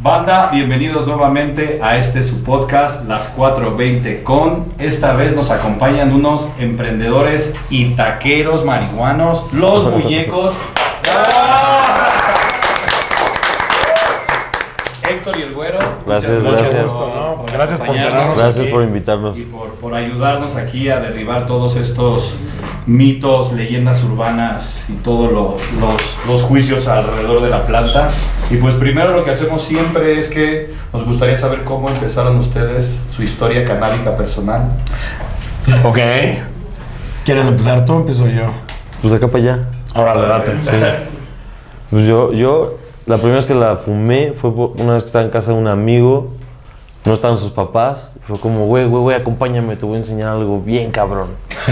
Banda, bienvenidos nuevamente a este su podcast, Las 420 con. Esta vez nos acompañan unos emprendedores y taqueros marihuanos, los muñecos. Héctor y el güero. Gracias, Muchas gracias. gusto, ¿no? Gracias por tenernos Gracias aquí. por invitarnos. Y por, por ayudarnos aquí a derribar todos estos mitos, leyendas urbanas y todos lo- los, los juicios alrededor de la planta. Y pues primero lo que hacemos siempre es que nos gustaría saber cómo empezaron ustedes su historia canábica personal. Ok. ¿Quieres empezar tú o empiezo yo? Pues de acá para allá. Órale, date. Pues yo, yo, la primera vez que la fumé fue una vez que estaba en casa de un amigo. No estaban sus papás. Fue como, güey, güey, güey, acompáñame, te voy a enseñar algo bien cabrón.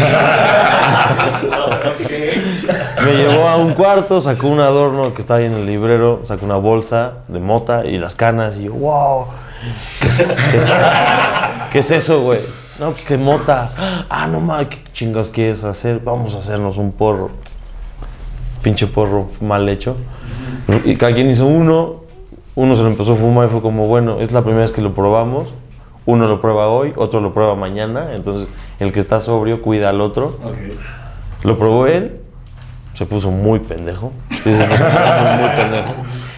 Me llevó a un cuarto, sacó un adorno que estaba ahí en el librero, sacó una bolsa de mota y las canas. Y yo, wow, ¿qué es, qué es- qué es eso, güey? No, pues que mota. Ah, no mames, ¿qué chingados quieres hacer? Vamos a hacernos un porro. Pinche porro mal hecho. Y cada quien hizo uno, uno se lo empezó a fumar y fue como, bueno, es la primera vez que lo probamos. Uno lo prueba hoy, otro lo prueba mañana. Entonces, el que está sobrio cuida al otro. Lo probó él, se puso muy pendejo. Sí, se puso muy, muy pendejo.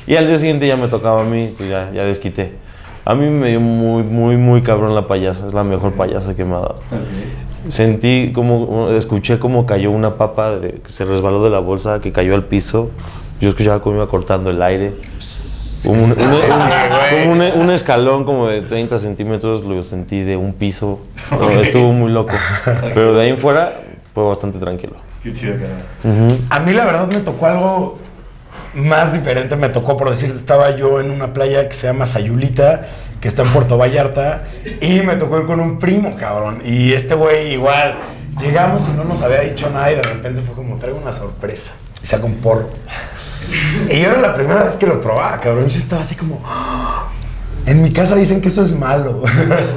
Y al día siguiente ya me tocaba a mí, ya, ya desquité. A mí me dio muy, muy, muy cabrón la payasa. Es la mejor payasa que me ha dado. Sentí como, escuché cómo cayó una papa de- que se resbaló de la bolsa, que cayó al piso. Yo escuchaba cómo iba cortando el aire. Un, un- un- como un- un escalón como de 30 centímetros lo sentí de un piso. No, Estuvo muy loco. Pero de ahí en fuera fue bastante tranquilo. Qué chido, carnal. A mí la verdad me tocó algo más diferente. Me tocó, por decir, estaba yo en una playa que se llama Sayulita, que está en Puerto Vallarta, y me tocó ir con un primo, cabrón. Y este güey igual, llegamos y no nos había dicho nada y de repente fue como, traigo una sorpresa. Y saca un porro. Y yo era la primera vez que lo probaba, cabrón. Yo estaba así como... "Ah". En mi casa dicen que eso es malo.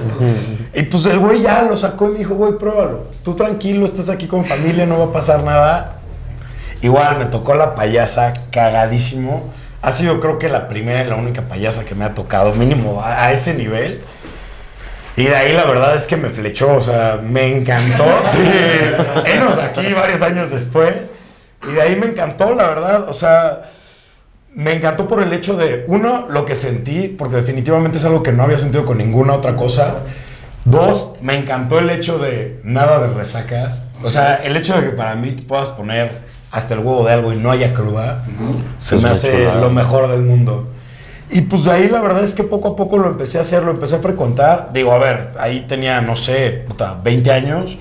y pues el güey ya lo sacó y me dijo, güey, pruébalo. Tú tranquilo, estás aquí con familia, no va a pasar nada. Igual me tocó la payasa cagadísimo. Ha sido creo que la primera y la única payasa que me ha tocado, mínimo a, a ese nivel. Y de ahí la verdad es que me flechó, o sea, me encantó. Sí, enos aquí varios años después. Y de ahí me encantó, la verdad. O sea, me encantó por el hecho de, uno, lo que sentí, porque definitivamente es algo que no había sentido con ninguna otra cosa. Dos, me encantó el hecho de nada de resacas. O sea, el hecho de que para mí te puedas poner hasta el huevo de algo y no haya cruda, se Es me hace lo mejor del mundo. Y pues de ahí la verdad es que poco a poco lo empecé a hacer, lo empecé a frecuentar. Digo, a ver, ahí tenía, no sé, puta, 20 años.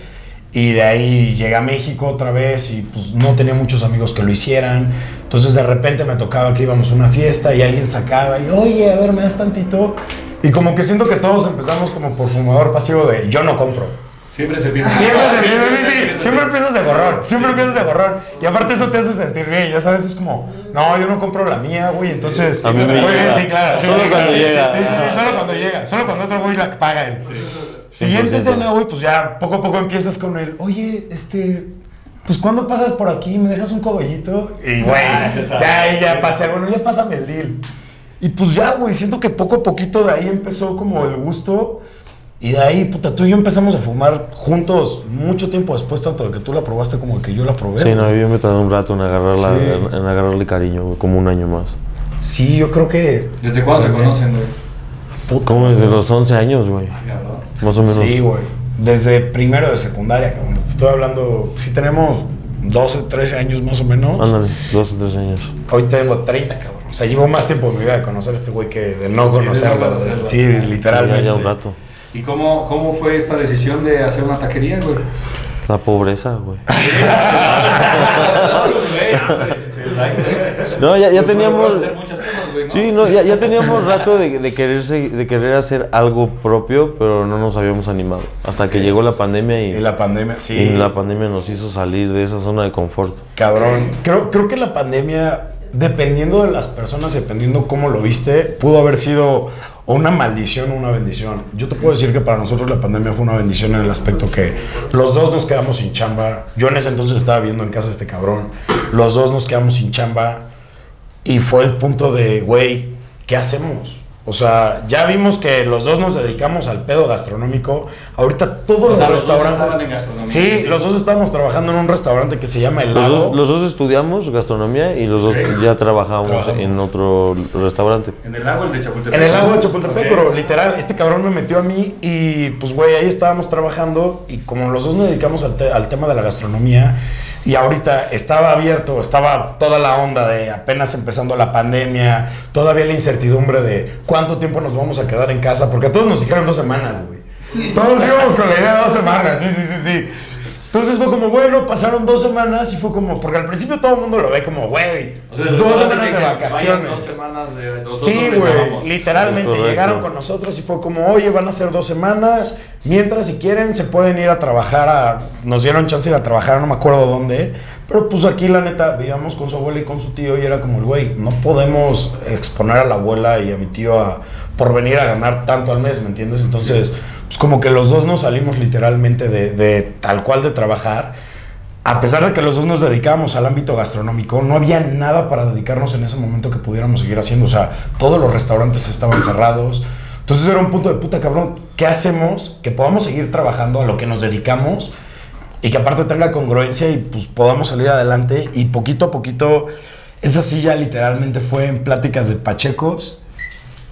Y de ahí llegué a México otra vez y pues no tenía muchos amigos que lo hicieran. Entonces de repente me tocaba que íbamos a una fiesta y alguien sacaba y, oye, a ver, me das tantito. Y como que siento que todos empezamos como por fumador pasivo de yo no compro. Siempre se piensa. Siempre, se- sí, sí, sí, siempre empiezas de gorrón, siempre empiezas de gorrón. Y aparte eso te hace sentir bien, ya sabes, es como, no, yo no compro la mía, güey, entonces... A mí me Muy bien, llega. Sí, claro. Solo sí, cuando llega. Sí, sí, sí, solo cuando llega, solo cuando otro güey la paga él. Siguiente 100%. escena, güey, pues ya poco a poco empiezas con el, oye, este... Pues cuando pasas por aquí, me dejas un cogollito y güey, ya ya pasé, bueno, ya pásame el deal. Y pues ya, güey, siento que poco a poquito de ahí empezó como el gusto. Y de ahí, puta, tú y yo empezamos a fumar juntos mucho tiempo después, tanto de que tú la probaste como de que yo la probé. Sí, no, yo me tardé un rato en, agarrarla, Sí. en, en agarrarle cariño, güey, como un año más. Sí, yo creo que. ¿Desde cuándo se conocen, güey? Puta, Como desde los 11 años, güey. Cabrón. Más o menos. Sí, güey. Desde primero de secundaria, cabrón. Te estoy hablando. Sí, tenemos 12, 13 años más o menos. Ándale, 12, 13 años. Hoy tengo 30, cabrón. O sea, llevo más tiempo en mi vida de conocer a este güey que de no conocerlo. conocerlo. Sí, literalmente. Ya, ya un rato. ¿Y cómo, cómo fue esta decisión de hacer una taquería, güey? La pobreza, güey. No, ya, ya teníamos. Sí, no, ya, ya teníamos rato de, de, quererse, de querer hacer algo propio, pero no nos habíamos animado. Hasta que llegó la pandemia y, Y la pandemia, sí. y la pandemia nos hizo salir de esa zona de confort. Cabrón. Creo, creo que la pandemia, dependiendo de las personas, dependiendo cómo lo viste, pudo haber sido o una maldición o una bendición. Yo te puedo decir que para nosotros la pandemia fue una bendición en el aspecto que los dos nos quedamos sin chamba. Yo en ese entonces estaba viendo en casa a este cabrón. Los dos nos quedamos sin chamba. Y fue el punto de, güey, ¿qué hacemos? O sea, ya vimos que los dos nos dedicamos al pedo gastronómico. Ahorita todos O los sea, los restaurantes. estaban en gastronomía. sí, los dos estábamos trabajando en un restaurante que se llama El Los Lago. dos, los dos estudiamos gastronomía y los dos ya trabajamos, Trabajamos. en otro restaurante. En el lago, el de Chapultepec. En el lago de Chapultepec, pero literal, este cabrón me metió a mí y pues, güey, ahí estábamos trabajando y como los dos nos dedicamos al, te- al tema de la gastronomía y ahorita estaba abierto, estaba toda la onda de apenas empezando la pandemia, todavía la incertidumbre de cuánto tiempo nos vamos a quedar en casa, porque a todos nos dijeron dos semanas, güey. Todos íbamos con la idea de dos semanas, sí, sí, sí, sí. Entonces fue como, bueno, pasaron dos semanas y fue como, porque al principio todo el mundo lo ve como, güey, O sea, dos semanas de vacaciones. "Vayan Dos semanas de. dos Sí, güey, reservamos". literalmente llegaron con nosotros y fue como, oye, van a ser dos semanas, mientras si quieren se pueden ir a trabajar a, nos dieron chance de ir a trabajar, no me acuerdo dónde, pero pues aquí la neta, vivíamos con su abuela y con su tío y era como, el güey, no podemos exponer a la abuela y a mi tío a, por venir a ganar tanto al mes, ¿me entiendes? Entonces, pues como que los dos nos salimos literalmente de, de tal cual de trabajar. A pesar de que los dos nos dedicábamos al ámbito gastronómico, no había nada para dedicarnos en ese momento que pudiéramos seguir haciendo. O sea, todos los restaurantes estaban cerrados. Entonces era un punto de puta cabrón. ¿Qué hacemos? Que podamos seguir trabajando a lo que nos dedicamos y que aparte tenga congruencia y pues podamos salir adelante. Y poquito a poquito, esa silla literalmente fue en pláticas de Pachecos.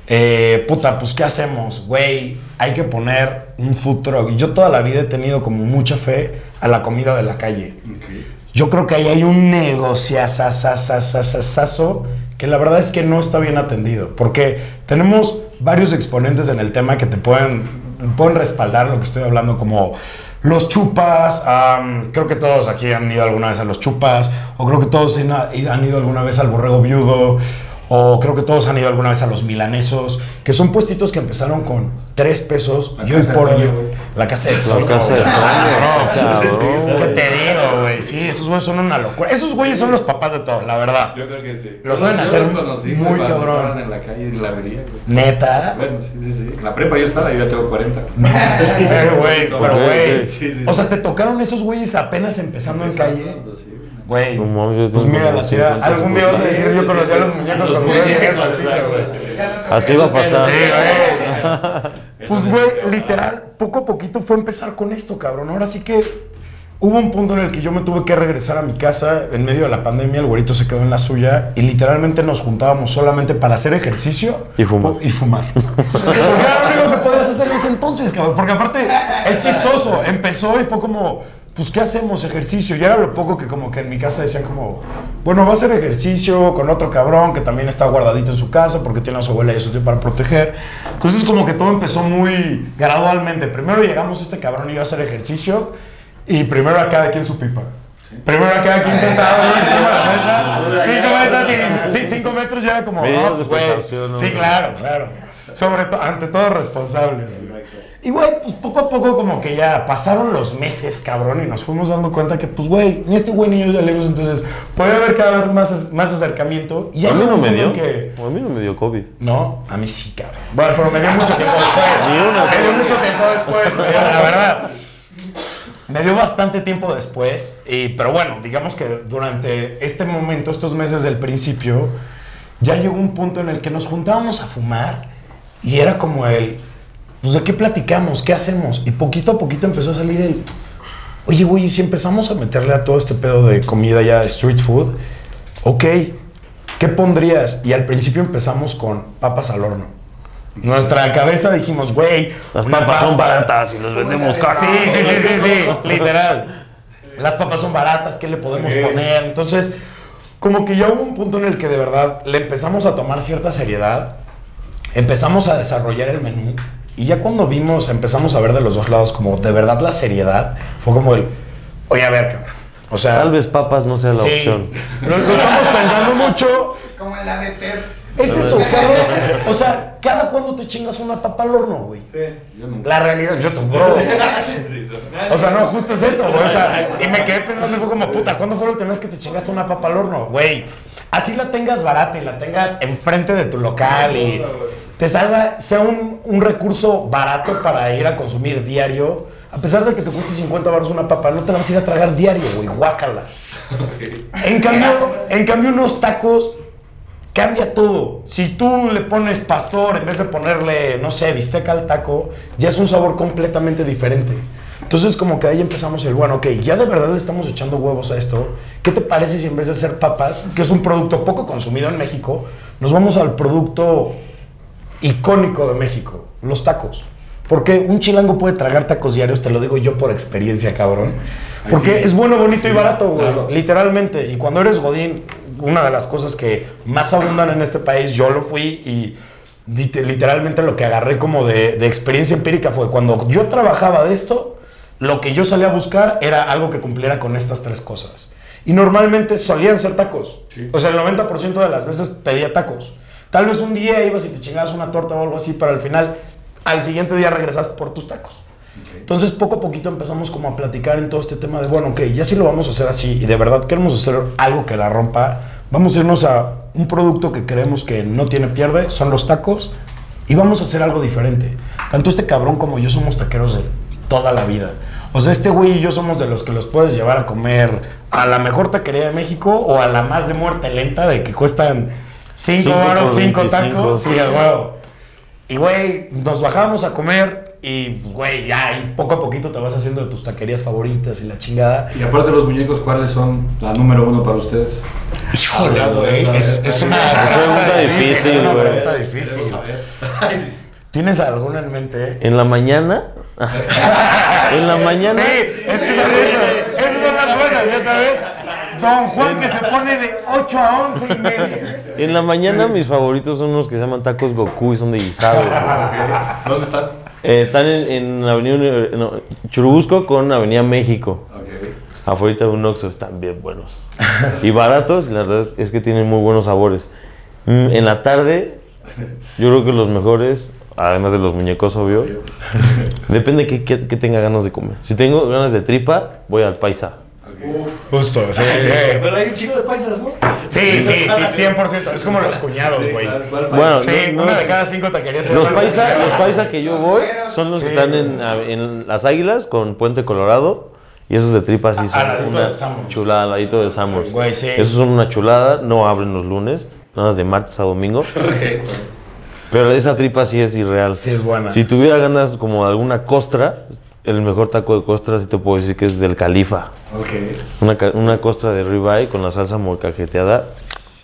Eh, puta, pues ¿qué hacemos? Güey, hay que poner un food truck. Yo toda la vida he tenido como mucha fe a la comida de la calle. Ok. Yo creo que ahí hay un negociazazazazazazo que la verdad es que no está bien atendido. Porque tenemos varios exponentes en el tema que te pueden, pueden respaldar lo que estoy hablando, como los chupas. am, creo que todos aquí han ido alguna vez a los chupas. O creo que todos han ido alguna vez al borrego viudo. O creo que todos han ido alguna vez a los milanesos. Que son puestitos que empezaron con 3 pesos. La y hoy por hoy. La casa de La casa de ¿Qué te digo, güey? Sí, esos güeyes son una locura. Esos güeyes son los papás de todo, la verdad. Yo creo que sí. Lo saben hacer muy cabrón. estaban en la calle, en la avería, güey. Neta. Bueno, sí, sí, sí. En la prepa yo estaba, yo ya tengo 40. Eh, güey, pero güey. O sea, te tocaron esos güeyes apenas empezando en calle. Sí, güey. No mames, Pues mira, la tira. 50, Algún día vas a decir, yo conocía a los muñecos güey. Así va a pasar. Sí. Pues, güey, literal, poco a poquito fue empezar con esto, cabrón. Ahora sí que hubo un punto en el que yo me tuve que regresar a mi casa en medio de la pandemia. El güerito se quedó en la suya y literalmente nos juntábamos solamente para hacer ejercicio Y fumar. Y fumar. Porque era lo único que ese entonces, cabrón. Porque aparte es chistoso. Empezó y fue como. Pues, ¿qué hacemos? Ejercicio. Y era lo poco que como que en mi casa decían como, bueno, va a hacer ejercicio con otro cabrón que también está guardadito en su casa porque tiene a su abuela y a su tío para proteger. Entonces como que todo empezó muy gradualmente. Primero llegamos este cabrón y yo a hacer ejercicio y primero a cada quien su pipa. Primero a cada quien sentado encima de la mesa. Cinco mesas y cinco metros ya era como, de pues. Sí, claro, claro. Sobre todo, ante todo responsables. güey. Y güey, pues poco a poco como que ya pasaron los meses, cabrón, y nos fuimos dando cuenta que, pues güey, ni este güey ni yo ya lejos, entonces puede haber cada vez más, más acercamiento. Y A mí no me dio. que- A mí no me dio COVID. no, a mí sí, cabrón. Bueno, pero me dio mucho tiempo después. Ni una. Me dio mucho tiempo después, la verdad. Me dio bastante tiempo después, y, pero bueno, digamos que durante este momento, estos meses del principio, ya llegó un punto en el que nos juntábamos a fumar y era como el, pues de qué platicamos, qué hacemos, y poquito a poquito empezó a salir el, oye, güey, ¿y si empezamos a meterle a todo este pedo de comida ya de street food, ok, ¿qué pondrías? Y al principio empezamos con papas al horno. Nuestra cabeza dijimos, güey, Las papas son baratas y las vendemos caras. Sí, sí, sí, sí, sí, literal. Las papas son baratas, ¿qué le podemos poner? Entonces, como que ya hubo un punto en el que de verdad le empezamos a tomar cierta seriedad, empezamos a desarrollar el menú y ya cuando vimos, empezamos a ver de los dos lados como de verdad la seriedad, fue como el, oye, a ver, cabrón. O sea, Tal vez papas no sea la sí, opción. Lo, lo estamos pensando mucho. Como la de Ter. Es eso, cabrón. O sea, cada cuando te chingas una papa al horno, güey. Yo nunca. La realidad, yo te bro. O sea, no, justo es eso, güey. O sea, y me quedé pensando y fue como, puta, ¿cuándo fue la última vez que te chingaste una papa al horno? Güey, así la tengas barata y la tengas enfrente de tu local y te salga, sea un, un recurso barato para ir a consumir diario. A pesar de que te cueste 50 baros una papa, no te la vas a ir a tragar diario, güey, guácala. En cambio, en cambio, unos tacos cambia todo. Si tú le pones pastor en vez de ponerle, no sé, bisteca al taco, ya es un sabor completamente diferente. Entonces como que ahí empezamos el, bueno, ok, ya de verdad le estamos echando huevos a esto. ¿Qué te parece si en vez de hacer papas, que es un producto poco consumido en México, nos vamos al producto icónico de México, los tacos? Porque un chilango puede tragar tacos diarios, te lo digo yo por experiencia, cabrón. Porque es bueno, bonito y barato, güey. Literalmente. Y cuando eres Godín, una de las cosas que más abundan en este país, yo lo fui y lit- literalmente lo que agarré como de, de experiencia empírica fue cuando yo trabajaba de esto, lo que yo salía a buscar era algo que cumpliera con estas tres cosas. Y normalmente solían ser tacos. Sí. O sea, el 90% de las veces pedía tacos. Tal vez un día ibas y te chingabas una torta o algo así, pero al final, al siguiente día regresas por tus tacos. Entonces, poco a poquito empezamos como a platicar en todo este tema de, bueno, ok, ya si lo vamos a hacer así y de verdad queremos hacer algo que la rompa, vamos a irnos a un producto que creemos que no tiene pierde, son los tacos, y vamos a hacer algo diferente. Tanto este cabrón como yo somos taqueros de toda la vida. O sea, este güey y yo somos de los que los puedes llevar a comer a la mejor taquería de México o a la más de muerte lenta de que cuestan 5 Cinco baros, por 5 25. tacos. Sí, huevo. Y, güey, nos bajábamos a comer y, güey, ya, y poco a poquito te vas haciendo de tus taquerías favoritas y la chingada. Y aparte de los muñecos, ¿cuáles son la número uno para ustedes? Híjole, güey, es, es una Pregunta difícil, Es una pregunta difícil. ¿Tienes alguna en mente? En la mañana. en la mañana. Sí, es que son esas, esas son las buenas, ya sabes. Don Juan que se pone de 8 a 11 y media. En la mañana mis favoritos son unos que se llaman tacos Goku y son de guisado. ¿Dónde están? Eh, están en, en Avenida no, Churubusco con Avenida México. Ok. Afuera de un Oxxo están bien buenos. Y baratos, la verdad es que tienen muy buenos sabores. Mm, En la tarde, yo creo que los mejores, además de los muñecos, obvio, depende que, que, que tenga ganas de comer. Si tengo ganas de tripa, voy al paisa. Justo, sí, sí. Pero hay un chico de paisas, ¿no? Sí, sí, sí, 100%. Es como los cuñados, güey. Bueno, Sí, no- no- una de cada cinco taquerías. Los llaman paisa, taquería. los paisa que yo voy son los que están en, en Las Águilas con Puente Colorado. Y esos de tripa sí son una de chulada, al ladito de Summers. Güey, sí. Esos son una chulada, no abren los lunes, nada más de martes a domingo. Pero esa tripa sí es irreal. Sí es buena. Si tuviera ganas como de alguna costra, el mejor taco de costra sí te puedo decir que es del Califa. Ok. Una, una costra de ribeye con la salsa molcajeteada,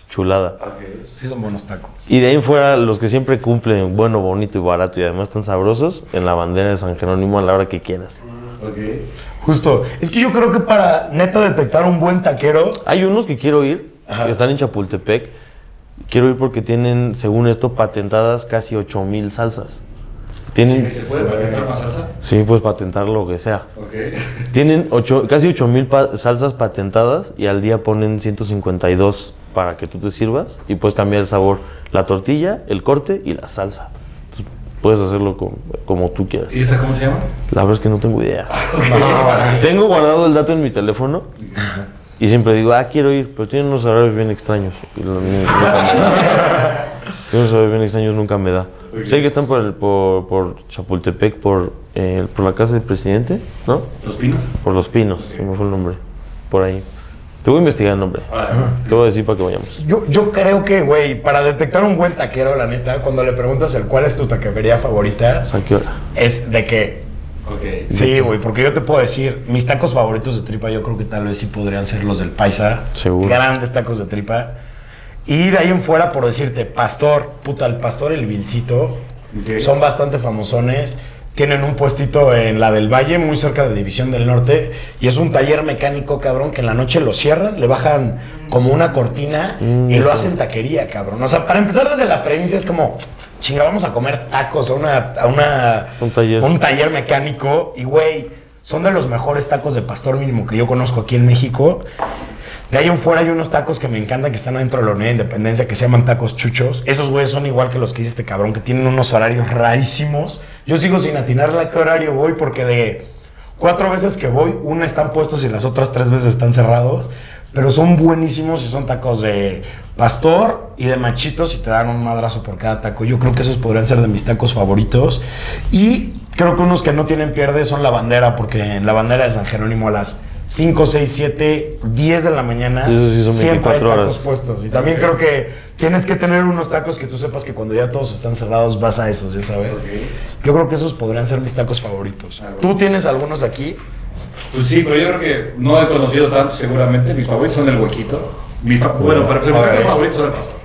chulada. Sí son buenos tacos. Y de ahí en fuera, los que siempre cumplen bueno, bonito y barato y además están sabrosos, en la bandera de San Jerónimo a la hora que quieras. Ok. Justo. Es que yo creo que para neta detectar un buen taquero. Hay unos que quiero ir, que están en Chapultepec. Quiero ir porque tienen, según esto, patentadas casi 8000 salsas. Tienen. ¿Se puede patentar una salsa? Sí, puedes patentar lo que sea. Ok. Tienen ocho, casi 8000 pa- salsas patentadas y al día ponen 152 para que tú te sirvas y puedes cambiar el sabor, la tortilla, el corte y la salsa. Entonces, puedes hacerlo como, como tú quieras. ¿Y esa cómo se llama? La verdad es que no tengo idea. tengo guardado el dato en mi teléfono y siempre digo, ah, quiero ir, pero tienen unos horarios bien extraños. Y lo- nunca me da. Tienen unos horarios bien extraños, nunca me da. Sé que están por, el, por, por Chapultepec, por, eh, por la casa del presidente, ¿no? ¿Los pinos? Por Los Pinos, se me fue el nombre. Por ahí. Te voy a investigar el nombre. Te voy a decir para que vayamos. Yo, yo creo que, güey, para detectar un buen taquero, la neta, cuando le preguntas el cuál es tu taquería favorita, ¿A qué hora? es de que. Ok. Sí, güey, porque yo te puedo decir, mis tacos favoritos de tripa, yo creo que tal vez sí podrían ser los del paisa. Seguro. Grandes tacos de tripa. Y de ahí en fuera, por decirte, pastor, puta, el pastor, el vilcito, Ok. son bastante famosones. Tienen un puestito en la del Valle, muy cerca de División del Norte. Y es un taller mecánico, cabrón, que en la noche lo cierran, le bajan como una cortina y lo hacen taquería, cabrón. O sea, para empezar desde la premisa es como, chinga, vamos a comer tacos a una... A una Un taller. un taller mecánico. Y, güey, son de los mejores tacos de pastor mínimo que yo conozco aquí en México. De ahí en fuera hay unos tacos que me encantan que están adentro de la Unidad de Independencia que se llaman tacos chuchos. Esos güeyes son igual que los que dice este cabrón, que tienen unos horarios rarísimos. Yo sigo sin atinarle a qué horario voy porque de cuatro veces que voy, una están puestos y las otras tres veces están cerrados. Pero son buenísimos y son tacos de pastor y de machitos y te dan un madrazo por cada taco. Yo creo que esos podrían ser de mis tacos favoritos. Y creo que unos que no tienen pierde son la bandera, porque en la bandera de San Jerónimo las 5, 6, 7, 10 de la mañana. Sí, eso sí, son siempre hay 24 tacos horas. puestos. Y también creo que tienes que tener unos tacos que tú sepas que cuando ya todos están cerrados vas a esos, ya sabes. Yo creo que esos podrían ser mis tacos favoritos. ¿Tú tienes algunos aquí? Pues sí, pero yo creo que no he conocido tanto seguramente. Mis favoritos son el huequito. Mi fa- bueno, para empezar, mis favoritos son el pastor.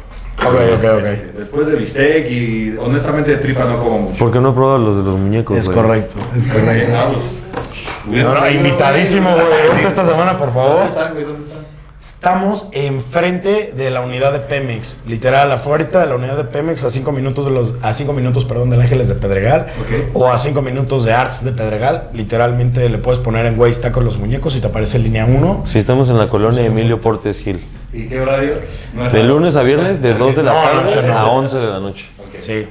Ok, ok, ok. Después de bistec y honestamente de tripa no como mucho. ¿Por qué no he probado los de los muñecos? Es güey? correcto, es correcto. No, no, invitadísimo, güey. Vente esta semana, por ¿Dónde favor. están, güey? ¿Dónde están? Estamos enfrente de la unidad de Pemex, literal, afuera de la unidad de Pemex, a cinco minutos de los, a cinco minutos, perdón, del Ángeles de Pedregal, Ok. o a cinco minutos de Arts de Pedregal. Literalmente le puedes poner en Waze tacos los muñecos y te aparece línea 1. Sí, estamos en la colonia Emilio Portes Gil. ¿Y qué horario? No De lunes a viernes, de 2 de la No, tarde este no. a 11 de la noche. Sí,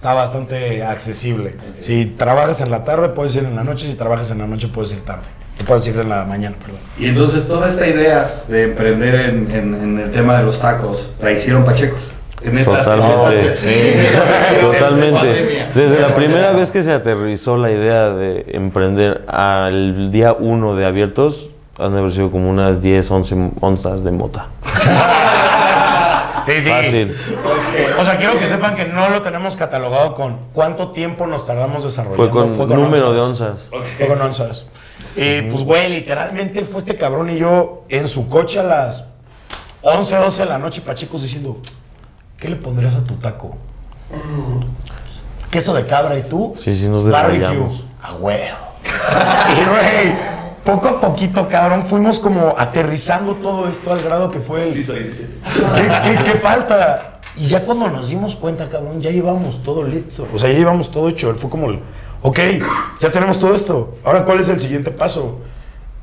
está bastante accesible. Si trabajas en la tarde, puedes ir en la noche. Si trabajas en la noche, puedes ir tarde. Puedes ir en la mañana, perdón. Y entonces toda esta idea de emprender en, en- en el tema de los tacos la hicieron pachecos. En estas- Totalmente. en estas- Sí. Totalmente. Pandemia. Desde la primera vez que se aterrizó la idea de emprender al día 1 de abiertos, han de haber sido como unas 10, 11 onzas de mota. Sí, sí. Fácil. O sea, quiero que sepan que no lo tenemos catalogado con cuánto tiempo nos tardamos desarrollando. Fue con número de onzas. Fue con onzas. Y pues, güey, literalmente fue este cabrón y yo en su coche a las 11, 12 de la noche, Pachecos diciendo, ¿qué le pondrías a tu taco? Queso de cabra y tú. Sí, sí, nos Barbecue. A huevo. y, güey, poco a poquito, cabrón, fuimos como aterrizando todo esto al grado que fue el... Sí, soy, sí. ¿Qué, qué- qué falta? Y ya cuando nos dimos cuenta, cabrón, ya llevamos todo listo. O sea, ya llevamos todo hecho. Fue como, el, ok, ya tenemos todo esto. Ahora, ¿cuál es el siguiente paso?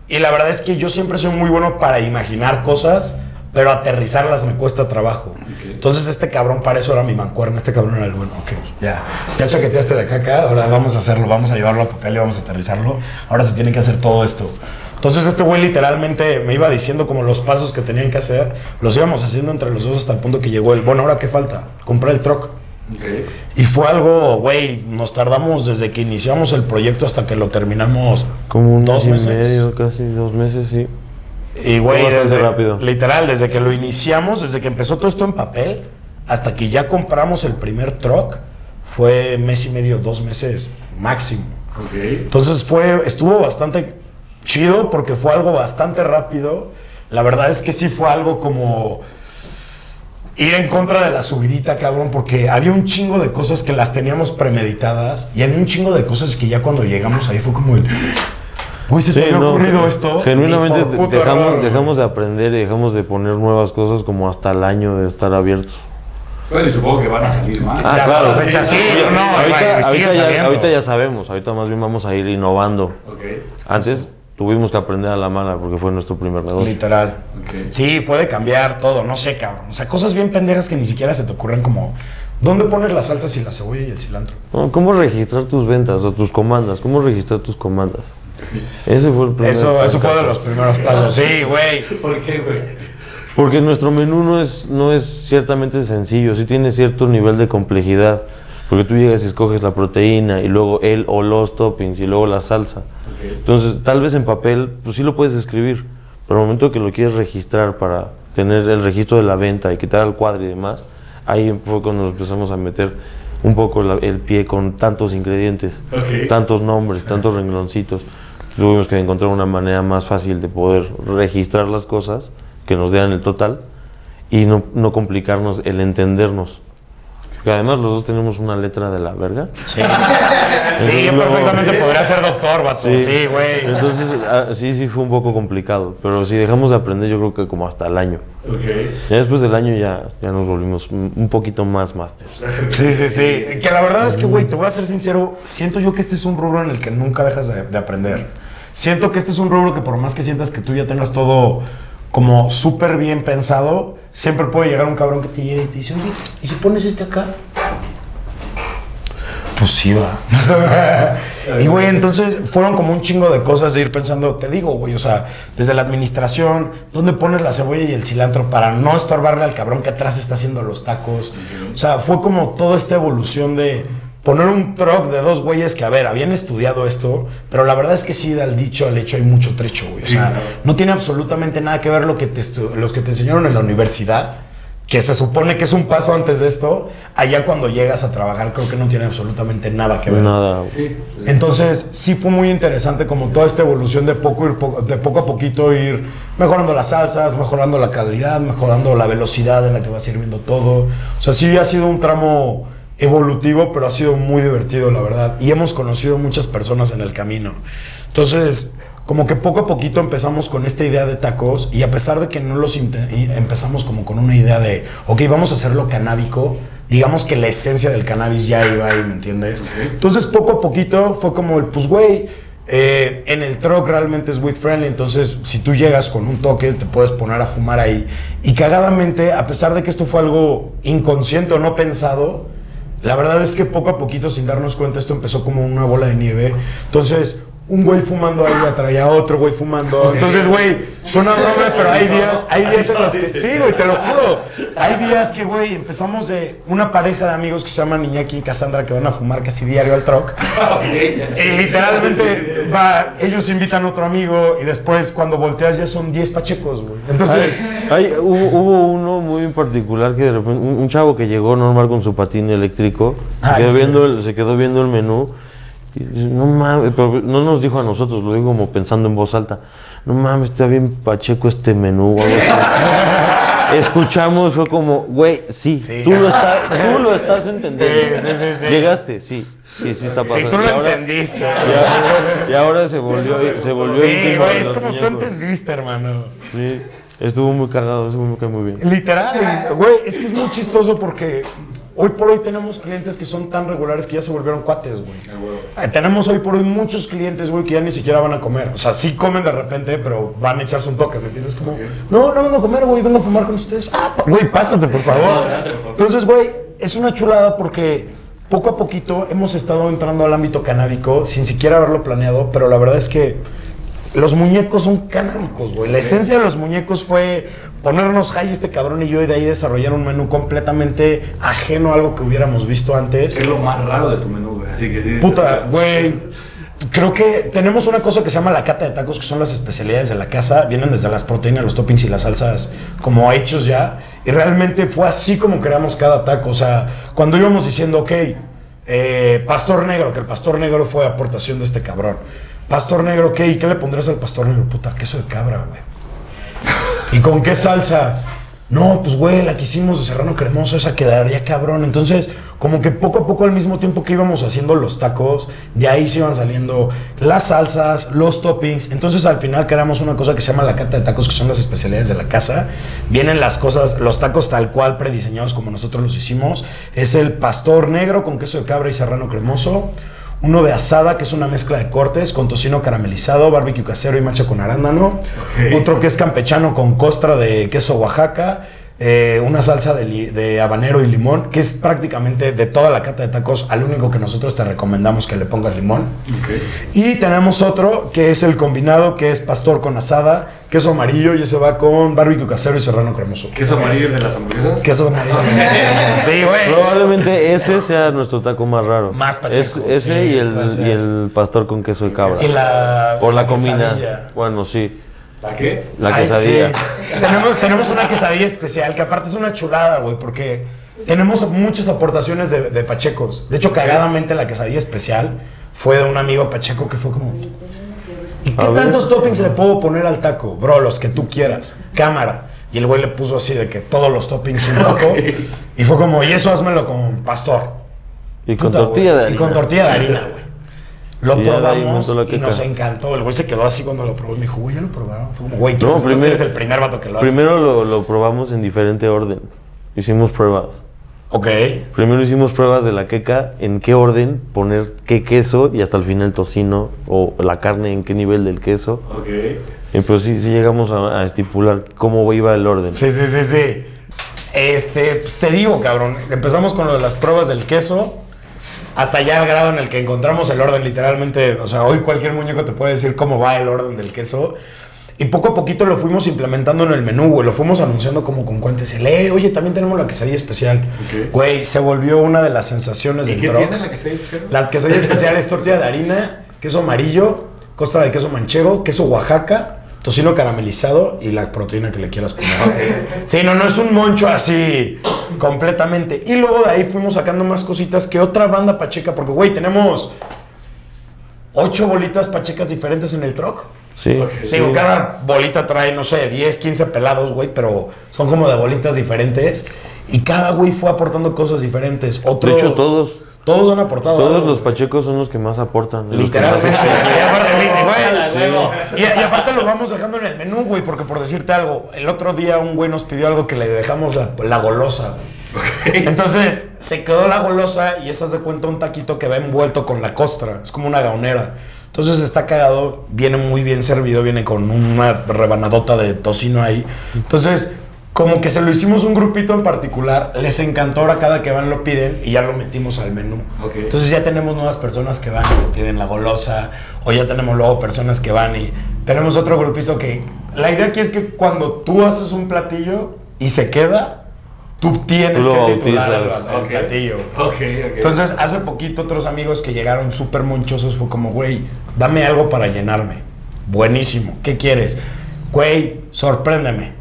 Y la verdad es que yo siempre soy muy bueno para imaginar cosas, pero aterrizarlas me cuesta trabajo. Entonces, este cabrón, para eso era mi mancuerna. Este cabrón era el bueno, ok, ya. Ya chaqueteaste de acá acá, ahora vamos a hacerlo, vamos a llevarlo a papel y vamos a aterrizarlo. Ahora se tiene que hacer todo esto. Entonces este güey literalmente me iba diciendo como los pasos que tenían que hacer, los íbamos haciendo entre los dos hasta el punto que llegó el, bueno, ahora qué falta, comprar el truck. Ok. Y fue algo, güey, nos tardamos desde que iniciamos el proyecto hasta que lo terminamos Como un dos mes y meses. medio, casi dos meses, sí. Y güey, desde, rápido. literal, desde que lo iniciamos, desde que empezó todo esto en papel, hasta que ya compramos el primer truck, fue mes y medio, dos meses máximo. Entonces fue, estuvo bastante chido porque fue algo bastante rápido. La verdad es que sí fue algo como ir en contra de la subidita, cabrón, porque había un chingo de cosas que las teníamos premeditadas y había un chingo de cosas que ya cuando llegamos ahí fue como el... Pues se te Sí, había no, ocurrido esto. Genuinamente dejamos, dejamos de aprender y dejamos de poner nuevas cosas como hasta el año de estar abiertos. Bueno, y supongo que van a salir más. Ya hasta la fecha sí, no, no, ahorita, ya, saliendo. ahorita ya sabemos, ahorita más bien vamos a ir innovando. Ok. Antes tuvimos que aprender a la mala porque fue nuestro primer negocio. Literal. Ok. Sí, fue de cambiar todo, no sé, cabrón. O sea, cosas bien pendejas que ni siquiera se te ocurren como... ¿Dónde pones las salsas y la cebolla y el cilantro? No, ¿Cómo registrar tus ventas o tus comandas? ¿Cómo registrar tus comandas? Ese fue el primer Eso, eso fue de los primeros pasos. Sí, güey. ¿Por qué, güey? Porque nuestro menú no es, no es ciertamente sencillo, sí tiene cierto nivel de complejidad. Porque tú llegas y escoges la proteína y luego el o los toppings y luego la salsa. Entonces, tal vez en papel, pues sí lo puedes escribir, pero al momento que lo quieres registrar para tener el registro de la venta y quitar el cuadro y demás, ahí un poco nos empezamos a meter un poco la- el pie con tantos ingredientes, Ok. tantos nombres, tantos rengloncitos. Tuvimos que encontrar una manera más fácil de poder registrar las cosas que nos dieran el total y no, no complicarnos el entendernos. Que además los dos tenemos una letra de la verga. Sí. Sí, yo Luego- perfectamente podría ser doctor, vato. Sí, güey. Entonces, ah, sí, sí fue un poco complicado. Pero si dejamos de aprender, yo creo que como hasta el año. Ok. Ya después del año ya, ya nos volvimos un un poquito más masters. Sí, sí, sí. Que la verdad es que, güey, te voy a ser sincero, siento yo que este es un rubro en el que nunca dejas de, de aprender. Siento que este es un rubro que por más que sientas que tú ya tengas todo como súper bien pensado, siempre puede llegar un cabrón que te llegue y te dice, oye, ¿y si pones este acá? Pues sí, va. y, güey, entonces fueron como un chingo de cosas de ir pensando, te digo, güey, o sea, desde la administración, ¿dónde pones la cebolla y el cilantro para no estorbarle al cabrón que atrás está haciendo los tacos? O sea, fue como toda esta evolución de poner un truck de dos güeyes que, a ver, habían estudiado esto, pero la verdad es que sí, del dicho al hecho hay mucho trecho, güey. O sea, no tiene absolutamente nada que ver lo que te, lo que te enseñaron en la universidad, que se supone que es un paso antes de esto, allá cuando llegas a trabajar creo que no tiene absolutamente nada que ver. Nada, güey. Entonces, sí fue muy interesante como toda esta evolución de poco, ir po- de poco a poquito ir mejorando las salsas, mejorando la calidad, mejorando la velocidad en la que va sirviendo todo. O sea, sí ha sido un tramo evolutivo, pero ha sido muy divertido, la verdad. Y hemos conocido muchas personas en el camino. Entonces, como que poco a poquito empezamos con esta idea de tacos y a pesar de que no los empezamos como con una idea de, ok, vamos a hacerlo canábico, digamos que la esencia del cannabis ya iba ahí, ¿me entiendes? Entonces poco a poquito fue como el, pues güey, eh, en el truck realmente es weed friendly, entonces si tú llegas con un toque te puedes poner a fumar ahí. Y cagadamente, a pesar de que esto fue algo inconsciente o no pensado, la verdad es que poco a poquito, sin darnos cuenta, esto empezó como una bola de nieve. Entonces, un güey fumando ahí atraía a otro güey fumando. Entonces, güey, suena broma, pero hay días, hay días en los que. Sí, güey, te lo juro. Hay días que, güey, empezamos de una pareja de amigos que se llaman Iñaki y Cassandra que van a fumar casi diario al truck. Y literalmente, va, ellos invitan a otro amigo y después, cuando volteas, ya son 10 pachecos, güey. Entonces. Hay- hubo, hubo uno muy en particular que de repente, un, un chavo que llegó normal con su patín eléctrico, se, quedó viendo el, se quedó viendo el menú. Y no mames, pero no nos dijo a nosotros, lo digo como pensando en voz alta. No mames, está bien pacheco este menú. o algo así". Escuchamos, fue como, güey, sí, Sí. tú, lo estás, tú lo estás entendiendo. Sí, sí. Llegaste, sí, sí, sí está pasando. Sí, tú Y lo ahora- entendiste. y ahora, y ahora se volvió, se volvió Sí, güey, es como tú entendiste, hermano. Sí, estuvo muy cagado, eso me cae muy bien. Literal, y, güey, es que es muy chistoso porque hoy por hoy tenemos clientes que son tan regulares que ya se volvieron cuates, güey. Eh, Tenemos hoy por hoy muchos clientes, güey, que ya ni siquiera van a comer. O sea, sí comen de repente, pero van a echarse un toque, ¿me entiendes? Como, no, no vengo a comer, güey, vengo a fumar con ustedes. Ah, güey, pásate, por favor. Entonces, güey, es una chulada porque poco a poquito hemos estado entrando al ámbito canábico sin siquiera haberlo planeado, pero la verdad es que los muñecos son canábicos, güey. La esencia de los muñecos fue ponernos high este cabrón y yo y de ahí desarrollar un menú completamente ajeno a algo que hubiéramos visto antes. Es lo más raro de tu menú, güey. Así que sí. Puta, güey. Creo que tenemos una cosa que se llama la cata de tacos, que son las especialidades de la casa. Vienen desde las proteínas, los toppings y las salsas como hechos ya. Y realmente fue así como creamos cada taco. O sea, cuando íbamos diciendo, ok, eh, pastor negro, que el pastor negro fue aportación de este cabrón. Pastor negro, ¿qué? ¿Y qué le pondrías al pastor negro? Puta, queso de cabra, güey. ¿Y con qué salsa? No, pues güey, la que hicimos de serrano cremoso, esa quedaría cabrón. Entonces, como que poco a poco al mismo tiempo que íbamos haciendo los tacos, de ahí se iban saliendo las salsas, los toppings. Entonces al final creamos una cosa que se llama la cata de tacos, que son las especialidades de la casa. Vienen las cosas, los tacos tal cual prediseñados como nosotros los hicimos. Es el pastor negro con queso de cabra y serrano cremoso. Uno de asada, que es una mezcla de cortes con tocino caramelizado, barbecue casero y macha con arándano. Otro que es campechano con costra de queso Oaxaca. Eh, una salsa de, li- de habanero y limón, que es prácticamente de toda la cata de tacos, al único que nosotros te recomendamos que le pongas limón. Y tenemos otro que es el combinado, que es pastor con asada, queso amarillo, y ese va con barbecue casero y serrano cremoso. ¿Queso amarillo de las hamburguesas? Queso amarillo. sí, güey. Probablemente ese sea nuestro taco más raro. Más pacheco, Es- ese sí, y, el, y pastor con queso de cabra. Y la, Por la, la. Bueno, sí. ¿La qué? La Ay, quesadilla. sí. tenemos, tenemos una quesadilla especial, que aparte es una chulada, güey, porque tenemos muchas aportaciones de, de pachecos. De hecho, cagadamente la quesadilla especial fue de un amigo pacheco que fue como... ¿Y qué tantos toppings le puedo poner al taco? Bro, los que tú quieras. Cámara. Y el güey le puso así de que todos los toppings un taco. Y fue como, y eso házmelo con pastor. Y con tortilla de harina. Y con tortilla de harina, güey. Lo probamos y nos encantó. El güey se quedó así cuando lo probó y me dijo, güey, ya lo probaron. Fue como, güey, tú No, no, primero- eres el primer vato que lo hace. Primero lo, lo probamos en diferente orden. Hicimos pruebas. Ok. Primero hicimos pruebas de la queca, en qué orden poner qué queso y hasta el final tocino o la carne en qué nivel del queso. Ok. Y pues sí, sí llegamos a, a estipular cómo iba el orden. Sí, sí, sí, sí. Este, pues, te digo, cabrón. Empezamos con lo de las pruebas del queso. Hasta ya el grado en el que encontramos el orden, literalmente. O sea, hoy cualquier muñeco te puede decir cómo va el orden del queso. Y poco a poquito lo fuimos implementando en el menú, güey. Lo fuimos anunciando como con cuentes. El, "Eh, oye, también tenemos la quesadilla especial. Ok. Güey, se volvió una de las sensaciones ¿Y del qué tiene la que se especial? La quesadilla especial es tortilla de harina, queso amarillo, costra de queso manchego, queso Oaxaca, tocino caramelizado y la proteína que le quieras poner. Sí, no, no es un moncho así completamente. Y luego de ahí fuimos sacando más cositas que otra banda pacheca, porque güey, tenemos ocho bolitas pachecas diferentes en el truck. Sí. Digo, cada bolita trae, no sé, 10, 15 pelados, güey, pero son como de bolitas diferentes. Y cada güey fue aportando cosas diferentes. Otro, De hecho, todos, Todos han aportado. todos algo, los güey. pachecos son los que más aportan. Literalmente. Y y, aparte lo vamos dejando en el menú, güey, porque por decirte algo, el otro día un güey nos pidió algo que le dejamos la, la golosa. Entonces se quedó la golosa y esa se cuenta un taquito que va envuelto con la costra. Es como una gaonera. Entonces está cagado, viene muy bien servido, viene con una rebanadota de tocino ahí. Entonces, como que se lo hicimos un grupito en particular, les encantó ahora cada que van lo piden y ya lo metimos al menú. Ok. Entonces ya tenemos nuevas personas que van y te piden la golosa, o ya tenemos luego personas que van y tenemos otro grupito que... La idea aquí es que cuando tú haces un platillo y se queda, tú tienes que titular el, el Ok. platillo. Ok, ok. Entonces, hace poquito otros amigos que llegaron súper monchosos fue como, güey, dame algo para llenarme. Buenísimo. ¿Qué quieres? Güey, sorpréndeme.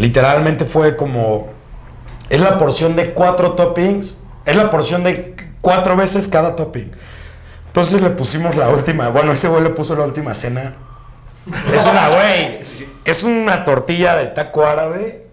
Literalmente fue como... Es la porción de cuatro toppings. Es la porción de cuatro veces cada topping. Entonces le pusimos la última. Bueno, ese güey le puso la última cena. Es una, güey. Es una tortilla de taco árabe.